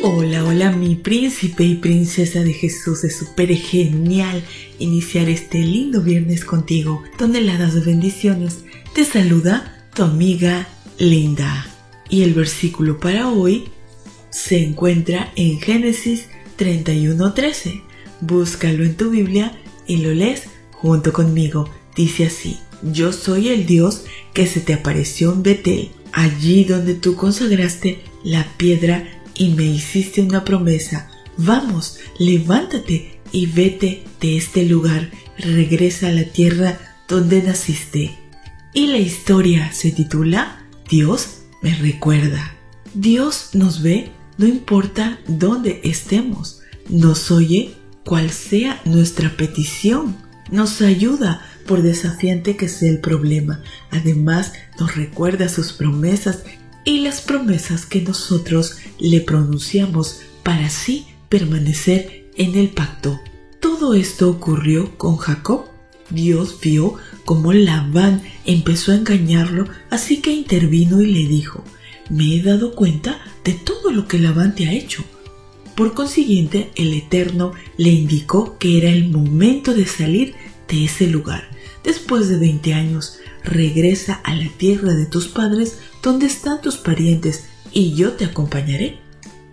Hola, hola mi príncipe y princesa de Jesús. Es súper genial iniciar este lindo viernes contigo. Toneladas de bendiciones. Te saluda tu amiga Linda. Y el versículo para hoy se encuentra en Génesis 31:13. Búscalo en tu Biblia y lo lees junto conmigo. Dice así, yo soy el Dios que se te apareció en Betel, allí donde tú consagraste la piedra y me hiciste una promesa. Vamos, levántate y vete de este lugar. Regresa a la tierra donde naciste. Y la historia se titula Dios me recuerda. Dios nos ve no importa dónde estemos. Nos oye cual sea nuestra petición. Nos ayuda por desafiante que sea el problema. Además, nos recuerda sus promesas y las promesas que nosotros le pronunciamos para así permanecer en el pacto. Todo esto ocurrió con Jacob. Dios vio cómo Labán empezó a engañarlo, así que intervino y le dijo, me he dado cuenta de todo lo que Labán te ha hecho. Por consiguiente, el Eterno le indicó que era el momento de salir de ese lugar. Después de 20 años, regresa a la tierra de tus padres donde están tus parientes y yo te acompañaré.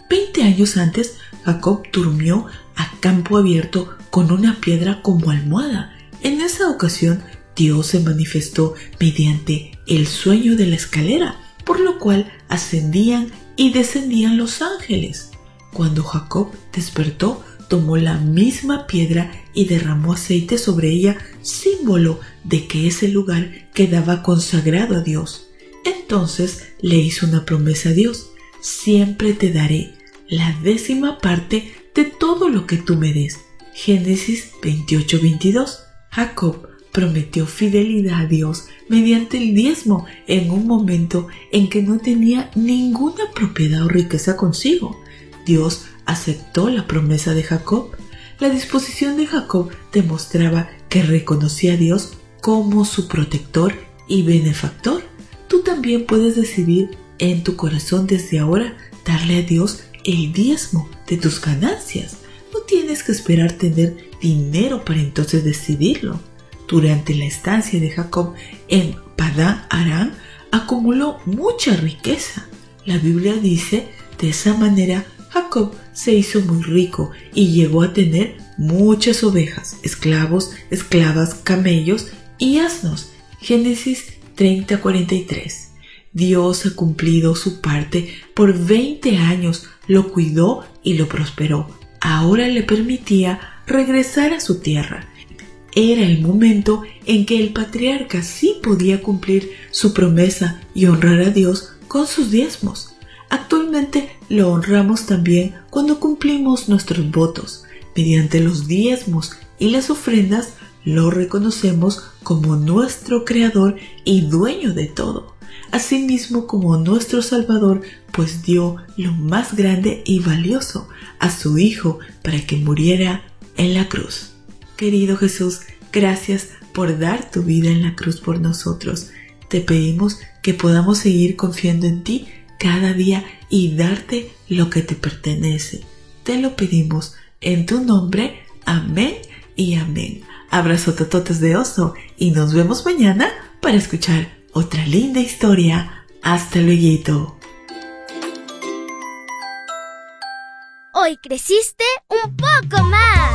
Veinte años antes, Jacob durmió a campo abierto con una piedra como almohada. En esa ocasión, Dios se manifestó mediante el sueño de la escalera, por lo cual ascendían y descendían los ángeles. Cuando Jacob despertó, tomó la misma piedra y derramó aceite sobre ella, símbolo de que ese lugar quedaba consagrado a Dios. Entonces le hizo una promesa a Dios, siempre te daré la décima parte de todo lo que tú me des. Génesis 28-22. Jacob prometió fidelidad a Dios mediante el diezmo en un momento en que no tenía ninguna propiedad o riqueza consigo. Dios aceptó la promesa de Jacob. La disposición de Jacob demostraba que reconocía a Dios como su protector y benefactor. Tú también puedes decidir en tu corazón desde ahora darle a Dios el diezmo de tus ganancias. No tienes que esperar tener dinero para entonces decidirlo. Durante la estancia de Jacob en Padán Aram acumuló mucha riqueza. La Biblia dice, de esa manera Jacob se hizo muy rico y llegó a tener muchas ovejas, esclavos, esclavas, camellos y asnos. Génesis 30:43. Dios ha cumplido su parte por 20 años, lo cuidó y lo prosperó. Ahora le permitía regresar a su tierra. Era el momento en que el patriarca sí podía cumplir su promesa y honrar a Dios con sus diezmos. Actualmente lo honramos también cuando cumplimos nuestros votos. Mediante los diezmos y las ofrendas lo reconocemos como nuestro Creador y dueño de todo, asimismo como nuestro Salvador, pues dio lo más grande y valioso a su Hijo para que muriera en la cruz. Querido Jesús, gracias por dar tu vida en la cruz por nosotros. Te pedimos que podamos seguir confiando en ti cada día y darte lo que te pertenece. Te lo pedimos en tu nombre. Amén y amén. Abrazo tototes de oso y nos vemos mañana para escuchar otra linda historia. Hasta luego. Hoy creciste un poco más.